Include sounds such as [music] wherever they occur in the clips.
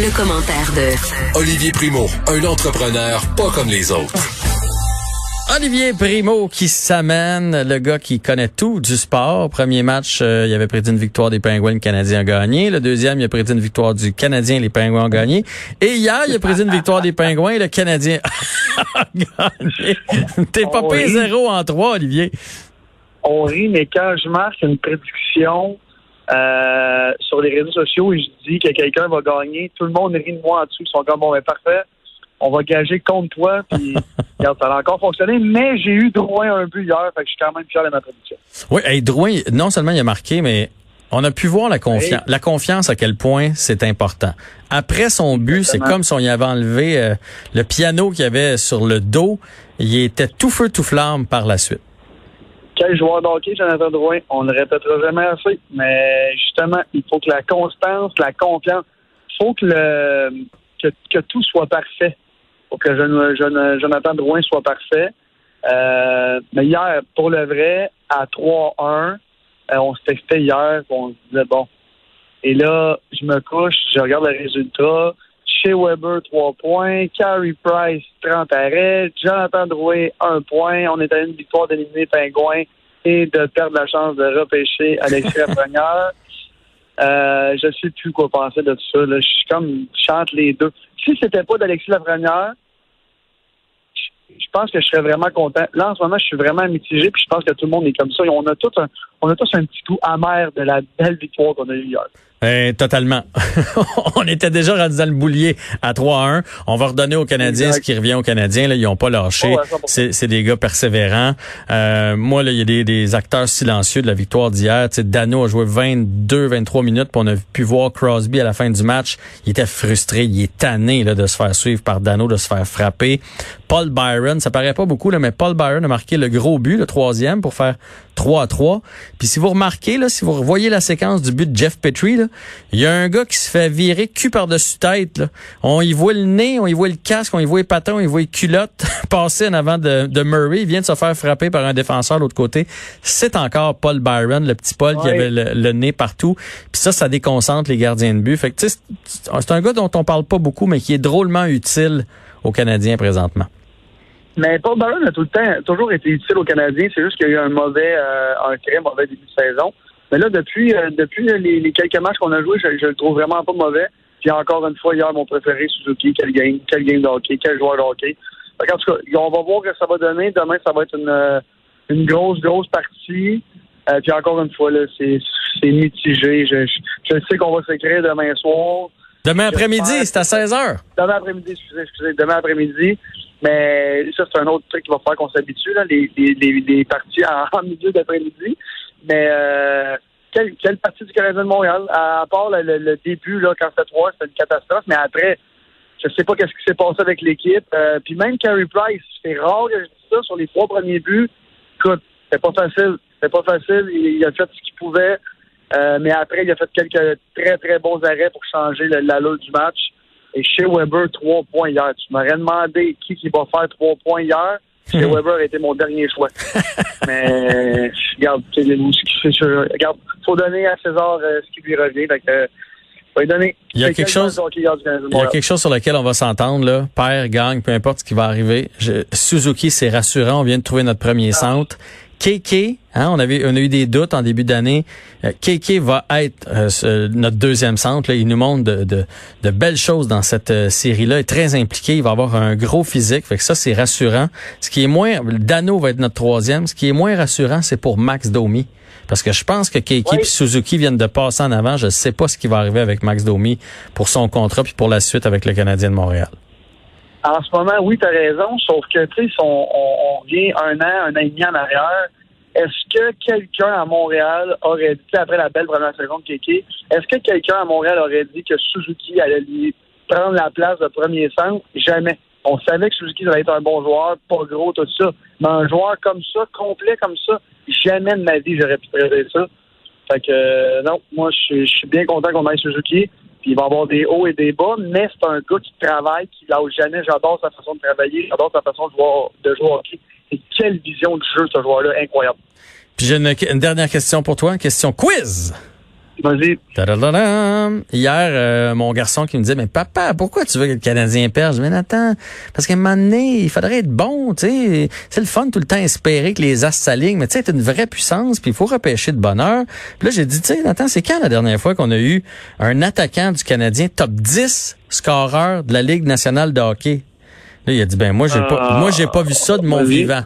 Le, commentaire de Olivier Primo, un entrepreneur pas comme les autres. Olivier Primo qui s'amène, le gars qui connaît tout du sport. Premier match, euh, il avait prédit une victoire des Pingouins, le Canadien a gagné. Le deuxième, il a prédit une victoire du Canadien, les Pingouins ont gagné. Et hier, il a prédit une victoire des Pingouins et le Canadien a gagné. [laughs] T'es pas payé zéro en trois, Olivier. on rit, mais quand je marque une prédiction euh, sur les réseaux sociaux et je dis que quelqu'un va gagner, tout le monde rit de moi en dessous. Ils sont comme, bon, ben parfait, on va gager contre toi. Puis, [laughs] regarde, ça a encore fonctionné, mais j'ai eu droit à un but hier, fait que je suis quand même fier de ma prédiction. Oui, hey, Drouin, non seulement il a marqué, mais on a pu voir la confiance, Oui. la confiance à quel point c'est important. Après son but, c'est comme si on y avait enlevé euh, le piano qu'il y avait sur le dos. Il était tout feu, tout flamme par la suite. Quel joueur de hockey, Jonathan Drouin, on ne le répétera jamais assez, mais justement, il faut que la constance, la confiance, il faut que, le, que, tout soit parfait. Faut que Jon- Jon- Jonathan Drouin soit parfait. Euh, mais hier, pour le vrai, à 3-1, euh, on se textait hier, on se disait, bon. Et là, je me couche, je regarde le résultat. Chez Weber, 3 points. Carey Price, 30 arrêts. Jonathan Drouin, 1 point. On est à une victoire d'éliminer Pingouin et de perdre la chance de repêcher Alexis [laughs] Lafrenière. Euh, je sais plus quoi penser de tout ça. là. Je suis comme, je chante les deux. Si c'était pas d'Alexis Lafrenière, je- je pense que je serais vraiment content. Là, en ce moment, je suis vraiment mitigé, puis je pense que tout le monde est comme ça. Et on a tous un, on a tous un petit goût amer de la belle victoire qu'on a eue hier. Eh, totalement. [laughs] on était déjà rendu dans le boulier à 3-1. On va redonner aux Canadiens Exact. ce qui revient aux Canadiens. Là, ils ont pas lâché. Oh, ouais, 100%. c'est, des gars persévérants. Euh, moi, là, il y a des, des acteurs silencieux de la victoire d'hier. Dano a joué 22-23 minutes, puis on a pu voir Crosby à la fin du match. Il était frustré, il est tanné là, de se faire suivre par Dano, de se faire frapper. Paul Byron, ça paraît pas beaucoup, là, mais Paul Byron a marqué le gros but, le troisième, pour faire 3 à 3. Puis si vous remarquez, là, si vous revoyez la séquence du but de Jeff Petrie, il y a un gars qui se fait virer cul par-dessus tête. Là. On y voit le nez, on y voit le casque, on y voit les patins, on y voit les culottes [laughs] passer en avant de, de Murray. Il vient de se faire frapper par un défenseur de l'autre côté. C'est encore Paul Byron, le petit Paul qui avait le, le nez partout. Puis ça, ça déconcentre les gardiens de but. Fait que, tu sais, c'est c'est un gars dont on parle pas beaucoup, mais qui est drôlement utile aux Canadiens présentement. Mais Paul Byron a tout le temps toujours été utile aux Canadiens. C'est juste qu'il y a eu un mauvais, euh, un très mauvais début de saison. Mais là, depuis, euh, depuis les, les quelques matchs qu'on a joués, je, je le trouve vraiment pas mauvais. Puis encore une fois, hier, mon préféré, Suzuki, quel game, quel game de hockey, quel joueur de hockey. Qu'en tout cas, on va voir ce que ça va donner. Demain, ça va être une, euh, une grosse, grosse partie. Euh, puis encore une fois, là, c'est c'est mitigé. Je, je, je sais qu'on va s'écrire demain soir. Demain après-midi, c'est à 16 h Demain après-midi, excusez, excusez, demain après-midi. Mais ça, c'est un autre truc qu'il va falloir qu'on s'habitue, là, les, les, les, parties [laughs] en, milieu d'après-midi. Mais euh, quelle, quelle partie du Canadien de Montréal? À, part le, le- début, là, quand c'était 3, c'était une catastrophe, mais après, je sais pas qu'est-ce qui s'est passé avec l'équipe. Euh, puis même Carey Price, c'est rare que je dise ça sur les trois premiers buts. Écoute, c'était pas facile. C'était pas facile. Il, a fait ce qu'il pouvait. Euh, mais après, il a fait quelques très, très bons arrêts pour changer l'allure du match. Et chez Weber, trois points hier. Tu m'aurais demandé qui, qui va faire trois points hier. Chez Weber a été mon dernier choix. [laughs] Mais regarde, c'est- c'est- regarde, faut donner à César euh, ce qui lui revient. Que, euh, Il y a quelque quel chose- Il y a quelque chose sur lequel on va s'entendre, là. Père, gagne, peu importe ce qui va arriver. Je- Suzuki, c'est rassurant. On vient de trouver notre premier centre. KK, hein, on avait, on a eu des doutes en début d'année. Euh, KK va être euh, notre deuxième centre. Là. Il nous montre de, de, de belles choses dans cette euh, série-là. Il est très impliqué. Il va avoir un gros physique. Fait que ça, c'est rassurant. Ce qui est moins, Dano va être notre troisième. Ce qui est moins rassurant, c'est pour Max Domi. Parce que je pense que Oui. et Suzuki viennent de passer en avant. Je ne sais pas ce qui va arriver avec Max Domi pour son contrat puis pour la suite avec le Canadien de Montréal. En ce moment, oui, tu as raison, sauf que, tu sais, si on, on, on revient un an, un an et demi en arrière, est-ce que quelqu'un à Montréal aurait dit, après la belle première seconde Kéké, est-ce que quelqu'un à Montréal aurait dit que Suzuki allait lui prendre la place de premier centre? Jamais. On savait que Suzuki allait être un bon joueur, pas gros, tout ça. Mais un joueur comme ça, complet comme ça, jamais de ma vie j'aurais pu traiter ça. Fait que euh, non, moi je suis bien content qu'on aille Suzuki. Puis il va avoir des hauts et des bas, mais c'est un gars qui travaille, qui lâche jamais. J'adore sa façon de travailler, j'adore sa façon de jouer, de jouer hockey. Et quelle vision du jeu ce joueur-là, incroyable. Puis j'ai une, une, dernière question pour toi, une question quiz. Vas-y. Hier, euh, mon garçon qui me disait, mais papa, pourquoi tu veux que le Canadien perde? Je dis, mais attends, parce qu'à un moment donné, il faudrait être bon, tu sais. C'est le fun tout le temps espérer que les as s'alignent, mais tu sais, c'est une vraie puissance, puis il faut repêcher de bonheur. Puis là, j'ai dit, tu sais, attends, c'est quand la dernière fois qu'on a eu un attaquant du Canadien top 10 scoreur de la Ligue nationale de hockey? Là, il a dit, ben moi, j'ai pas, moi, j'ai pas vu ça de mon vivant.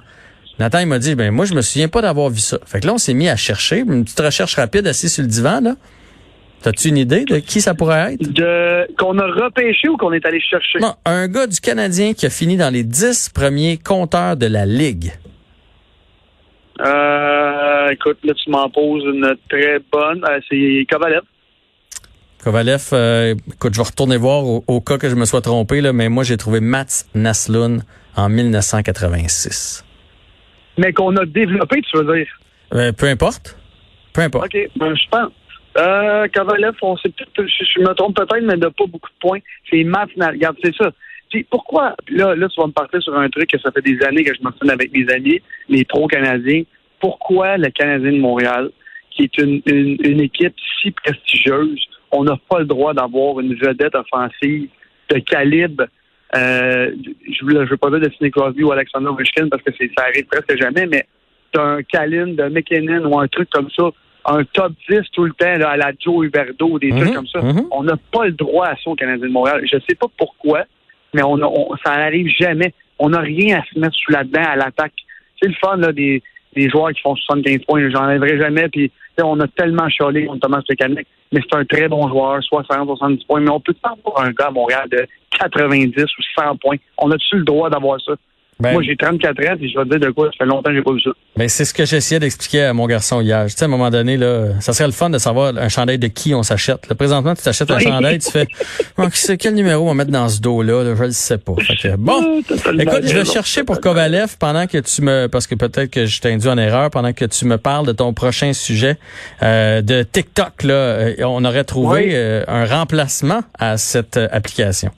Nathan, il m'a dit, ben moi, je me souviens pas d'avoir vu ça. Fait que là, on s'est mis à chercher, une petite recherche rapide assis sur le divan, là. T'as-tu une idée de qui ça pourrait être? De, qu'on a repêché ou qu'on est allé chercher? Non, un gars du Canadien qui a fini dans les dix premiers compteurs de la Ligue. Euh, écoute, là, tu m'en poses une très bonne. Euh, c'est Kovalev. Kovalev, euh, écoute, je vais retourner voir au, cas que je me sois trompé, là, mais moi, j'ai trouvé Mats Naslund en 1986 mais qu'on a développé, tu veux dire? Euh, peu importe. Peu importe. OK, ben, je pense. Euh, Kovalev, on sait peut-être, je, me trompe peut-être, mais il n'a pas beaucoup de points. C'est Matt Regarde, c'est ça. Puis pourquoi, là, là, tu vas me partir sur un truc que ça fait des années que je mentionne avec mes amis, les pro-canadiens. Pourquoi le Canadien de Montréal, qui est une, une, équipe si prestigieuse, on n'a pas le droit d'avoir une vedette offensive de calibre euh, je ne veux pas dire de Sidney Crosby ou Alexander Ovechkin parce que ça arrive presque jamais, mais t'as un Kalin de McKinnon ou un truc comme ça, un top 10 tout le temps là, à la Joe Huberdo, des trucs mhm, comme ça. Mhm. On n'a pas le droit à ça au Canadien de Montréal. Je sais pas pourquoi, mais on, ça n'arrive jamais. On n'a rien à se mettre sous la dent à l'attaque. C'est le fun là, des, des joueurs qui font 75 points. J'en enlèverai jamais. Puis on a tellement chialé contre Thomas Plekanec, mais c'est un très bon joueur, 60, 70 points. Mais on peut pas avoir un gars à Montréal de 90 ou 100 points. On a-tu le droit d'avoir ça? Ben, Moi, j'ai 34 ans et je vais te dire de quoi, ça fait longtemps que j'ai pas vu ça. Ben, c'est ce que j'essayais d'expliquer à mon garçon hier. Tu sais, à un moment donné, là, ça serait le fun de savoir un chandail de qui on s'achète. Présentement, tu t'achètes un chandail, tu fais, [laughs] oh, quel numéro on va mettre dans ce dos-là, là, je le sais pas. bon, écoute, je vais chercher pour Kovalev pendant que tu me, parce que peut-être que je t'ai induit en erreur, pendant que tu me parles de ton prochain sujet, euh, de TikTok, là, euh, on aurait trouvé euh, un remplacement à cette application.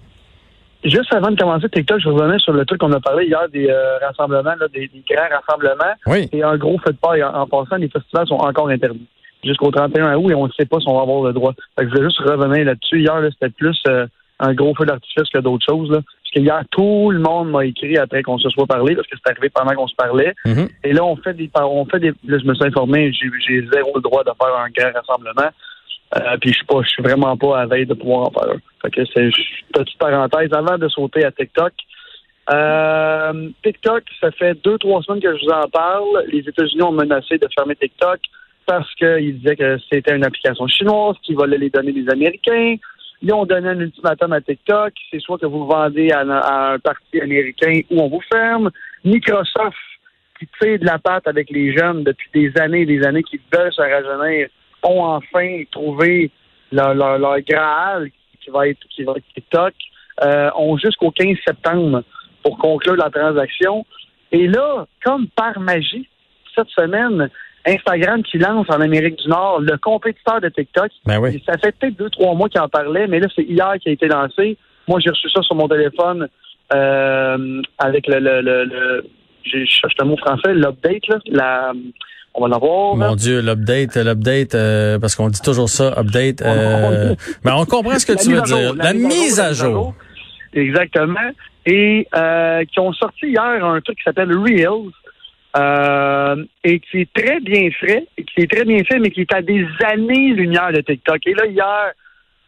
Juste avant de commencer TikTok, je revenais sur le truc qu'on a parlé hier des euh, rassemblements, des, grands rassemblements. Oui. Et un gros feu de paille. En, passant, les festivals sont encore interdits jusqu'au 31 août et on ne sait pas si on va avoir le droit. Fait que je voulais juste revenir là-dessus. Hier, c'était plus euh, un gros feu d'artifice que d'autres choses. Là. Parce qu'hier, tout le monde m'a écrit après qu'on se soit parlé, parce que c'est arrivé pendant qu'on se parlait. Mm-hmm. Et là, on fait des on fait des. Là, je me suis informé, j'ai zéro le droit de faire un grand rassemblement. Euh, puis je suis suis vraiment pas à veille de pouvoir en faire un. Fait c'est petite parenthèse avant de sauter à TikTok. Euh, TikTok, ça fait deux, trois semaines que je vous en parle. Les États-Unis ont menacé de fermer TikTok parce qu'ils disaient que c'était une application chinoise qui volait les données des Américains. Ils ont donné un ultimatum à TikTok. C'est soit que vous vendez à, un parti américain ou on vous ferme. Microsoft, qui tire de la patte avec les jeunes depuis des années et des années, qui veulent se rajeunir, ont enfin trouvé leur, leur, leur Graal qui va être qui va être TikTok, euh, ont jusqu'au 15 septembre pour conclure la transaction. Et là, comme par magie, cette semaine, Instagram qui lance en Amérique du Nord le compétiteur de TikTok. Ben oui. Ça fait peut-être deux, trois mois qu'il en parlait, mais là, c'est hier qui a été lancé. Moi, j'ai reçu ça sur mon téléphone euh, avec le, le, le, le je cherche le mot français, l'update, là, la on va l'avoir. Mon Dieu, l'update, l'update, euh, parce qu'on dit toujours ça, update. Euh, mais on comprend ce que tu veux dire. La, mise à jour. Exactement. Et euh, qui ont sorti hier un truc qui s'appelle Reels. Euh, et qui est très bien fait, et qui est très bien fait, mais qui est à des années-lumière de TikTok. Et là, hier,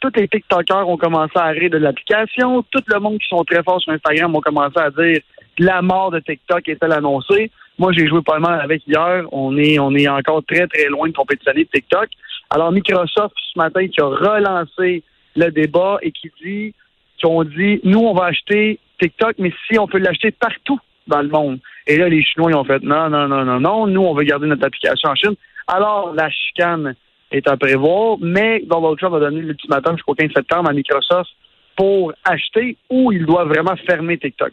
tous les TikTokers ont commencé à rire de l'application. Tout le monde qui sont très forts sur Instagram ont commencé à dire la mort de TikTok est-elle annoncée. Moi, j'ai joué pas mal avec hier. On est, on est encore très, très loin de compétitionner TikTok. Alors, Microsoft, ce matin, qui a relancé le débat et qui dit, qui ont dit, nous, on va acheter TikTok, mais si on peut l'acheter partout dans le monde. Et là, les Chinois, ils ont fait non, non, non, non, non, nous, on veut garder notre application en Chine. Alors, la chicane est à prévoir, mais Donald Trump va donner l'ultimatum jusqu'au 15 septembre à Microsoft pour acheter ou il doit vraiment fermer TikTok.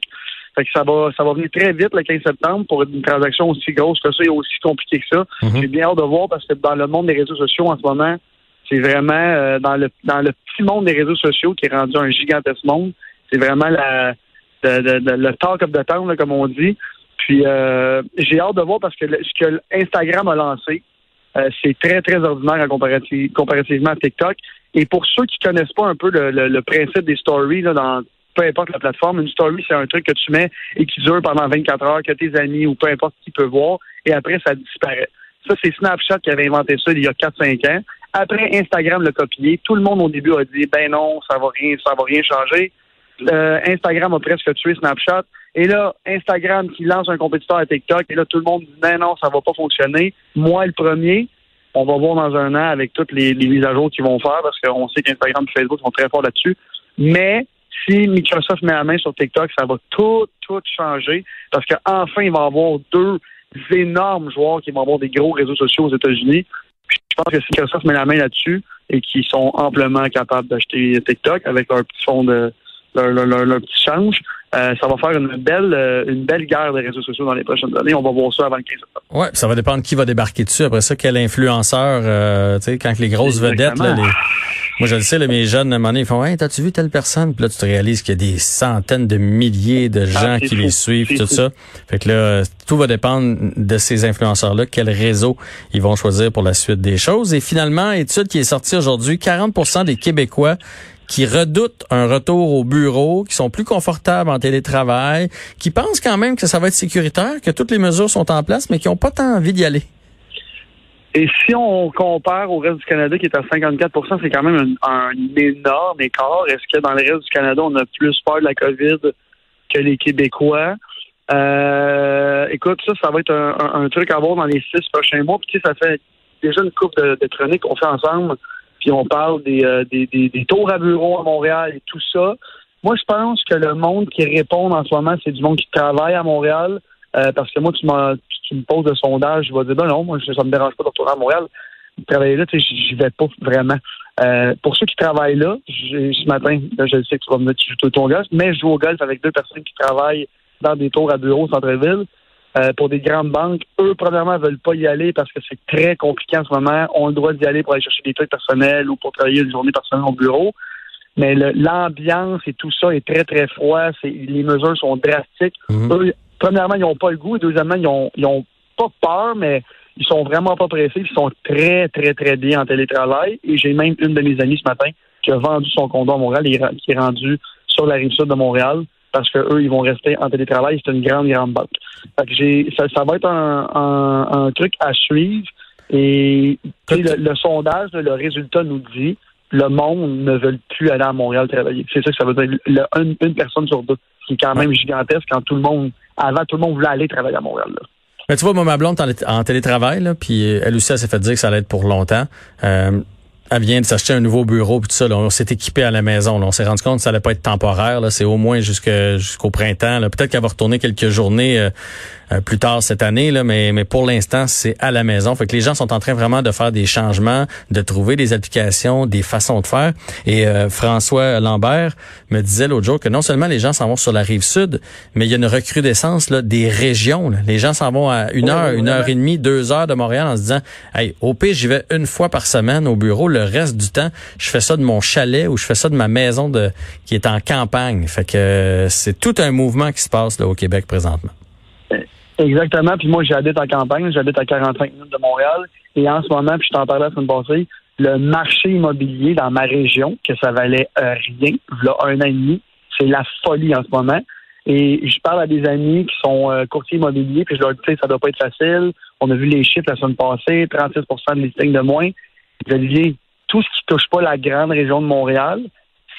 Fait que ça va, ça va venir très vite le 15 septembre pour une transaction aussi grosse que ça et aussi compliquée que ça. Mhm. J'ai bien hâte de voir parce que dans le monde des réseaux sociaux en ce moment, c'est vraiment euh, dans le dans le petit monde des réseaux sociaux qui est rendu un gigantesque monde. C'est vraiment la de, de- de- le talk of the town, là, comme on dit. Puis euh, j'ai hâte de voir parce que le- ce que Instagram a lancé, euh, c'est très, très ordinaire en comparativement à TikTok. Et pour ceux qui connaissent pas un peu le, le- le principe des stories, là, dans peu importe la plateforme, une story, c'est un truc que tu mets et qui dure pendant 24 heures, que tes amis ou peu importe qui peut voir, et après, ça disparaît. Ça, c'est Snapchat qui avait inventé ça il y a 4-5 ans. Après, Instagram l'a copié. Tout le monde au début a dit, ben non, ça va rien, ça va rien changer. Euh, Instagram a presque tué Snapchat. Et là, Instagram qui lance un compétiteur à TikTok, et là, tout le monde dit, ben non, ça va pas fonctionner. Moi, le premier, on va voir dans un an avec toutes les, les mises à jour qu'ils vont faire, parce qu'on sait qu'Instagram et Facebook sont très forts là-dessus. Mais si Microsoft met la main sur TikTok, ça va tout, tout changer, parce qu'enfin, il va y avoir deux énormes joueurs qui vont avoir des gros réseaux sociaux aux États-Unis. Puis je pense que si Microsoft met la main là-dessus et qu'ils sont amplement capables d'acheter TikTok avec leur petit fond de leur, leur, leur- leur petit change, euh, ça va faire une belle euh, une belle guerre des réseaux sociaux dans les prochaines années. On va voir ça avant le 15 septembre. Ouais, ça va dépendre qui va débarquer dessus. Après ça, quel influenceur, euh, tu sais, quand les grosses vedettes, là, les... moi je le sais, là, mes jeunes, à un moment donné, ils font, hey, t'as-tu vu telle personne? Puis là, tu te réalises qu'il y a des centaines de milliers de gens Ah, c'est qui fou. les suivent, tout fou. ça. Fait que là, tout va dépendre de ces influenceurs-là, quel réseau ils vont choisir pour la suite des choses. Et finalement, étude qui est sortie aujourd'hui, 40% des Québécois qui redoutent un retour au bureau, qui sont plus confortables en télétravail, qui pensent quand même que ça va être sécuritaire, que toutes les mesures sont en place, mais qui n'ont pas tant envie d'y aller. Et si on compare au reste du Canada qui est à 54% c'est quand même un, un énorme écart. Est-ce que dans le reste du Canada, on a plus peur de la COVID que les Québécois? Euh, écoute, ça, ça va être un, un- truc à voir dans les six prochains mois. Puis, ça fait déjà une couple de, de chroniques qu'on fait ensemble. Puis on parle des, euh, des, des, des tours à bureau à Montréal et tout ça. Moi, je pense que le monde qui répond en ce moment, c'est du monde qui travaille à Montréal. Euh, parce que moi, tu, m'as- tu, tu me poses le sondage, je vais dire, ben non, moi, ça me dérange pas de retourner à Montréal. Travailler là, tu sais, j'y vais pas vraiment. Euh, pour ceux qui travaillent là, ce matin, là, je sais que tu vas me dire tu joues tout au golf, mais je joue au golf avec deux personnes qui travaillent dans des tours à bureau au centre-ville. Euh, pour des grandes banques, eux, premièrement, veulent pas y aller parce que c'est très compliqué en ce moment. On a le droit d'y aller pour aller chercher des trucs personnels ou pour travailler une journée personnelle au bureau. Mais l'ambiance et tout ça est très, très froid. Les mesures sont drastiques. Eux, premièrement, ils n'ont pas le goût. Et deuxièmement, ils ont, ils ont pas peur, mais ils sont vraiment pas pressés. Ils sont très, très, très bien en télétravail. Et j'ai même une de mes amies ce matin qui a vendu son condo à Montréal et qui est rendue sur la rive sud de Montréal parce que eux, ils vont rester en télétravail. C'est une grande, grande banque. Fait que j'ai, ça, va être un, truc à suivre. Et le, le sondage, le résultat nous dit le monde ne veut plus aller à Montréal travailler. C'est ça que ça veut dire. Une, personne sur deux, qui est quand même gigantesque quand tout le monde, avant, tout le monde voulait aller travailler à Montréal. là. Mais tu vois, moi, ma blonde est en, télétravail, là, puis euh, elle aussi, elle s'est fait dire que ça allait être pour longtemps. Euh, elle vient de s'acheter un nouveau bureau, puis tout ça. Là, on s'est équipé à la maison. là. on s'est rendu compte que ça allait pas être temporaire. C'est au moins jusqu'au printemps. Peut-être qu'elle va retourner quelques journées euh, euh, plus tard cette année, là, mais, mais pour l'instant, c'est à la maison. Fait que les gens sont en train vraiment de faire des changements, de trouver des applications, des façons de faire. Et euh, François Lambert me disait l'autre jour que non seulement les gens s'en vont sur la rive sud, mais il y a une recrudescence là, des régions. là. Les gens s'en vont à une heure, une heure et demie, deux heures de Montréal en se disant Hey, au pire, j'y vais une fois par semaine au bureau. Le reste du temps, je fais ça de mon chalet ou je fais ça de ma maison de qui est en campagne. Fait que euh, c'est tout un mouvement qui se passe là, au Québec présentement. Exactement. Puis moi, j'habite en campagne. J'habite à 45 minutes de Montréal. Et en ce moment, puis je t'en parlais la semaine passée, le marché immobilier dans ma région, que ça valait euh, rien, là, un an et demi, c'est la folie en ce moment. Et je parle à des amis qui sont euh, courtiers immobiliers, puis je leur dis, ça doit pas être facile. On a vu les chiffres la semaine passée, 36% de listings de moins. Je Olivier, tout ce qui touche pas la grande région de Montréal,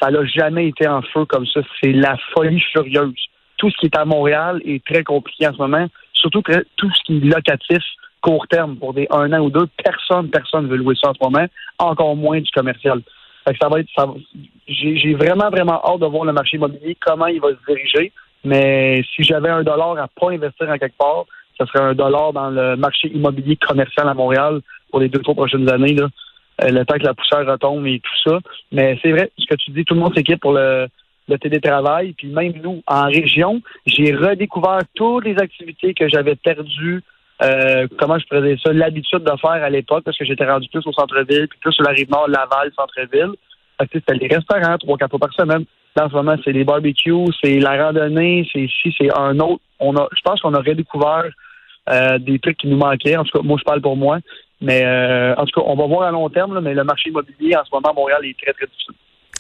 ça n'a jamais été en feu comme ça. C'est la folie furieuse. Tout ce qui est à Montréal est très compliqué en ce moment, surtout très- tout ce qui est locatif court terme pour des un an ou deux. Personne, personne veut louer ça en ce moment, encore moins du commercial. Que ça va être, ça j'ai, vraiment, vraiment hâte de voir le marché immobilier, comment il va se diriger. Mais si j'avais un dollar à pas investir en quelque part, ce serait un dollar dans le marché immobilier commercial à Montréal pour les deux, trois prochaines années. Là. Euh, le temps que la poussière retombe et tout ça. Mais c'est vrai, ce que tu dis, tout le monde s'équipe pour le, le télétravail. Puis même nous, en région, j'ai redécouvert toutes les activités que j'avais perdues. Euh, comment je faisais ça, l'habitude de faire à l'époque, parce que j'étais rendu plus au centre-ville, puis plus sur la rive nord, Laval, centre-ville. C'était les restaurants, trois, quatre fois par semaine. Là, en ce moment, c'est les barbecues, c'est la randonnée, c'est ici, c'est un autre. On a, je pense qu'on a redécouvert euh, des trucs qui nous manquaient. En tout cas, moi, je parle pour moi. Mais euh, en tout cas, on va voir à long terme, mais le marché immobilier en ce moment à Montréal est très, très difficile.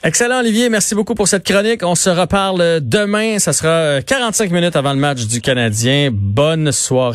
Excellent, Olivier. Merci beaucoup pour cette chronique. On se reparle demain. Ça sera 45 minutes avant le match du Canadien. Bonne soirée.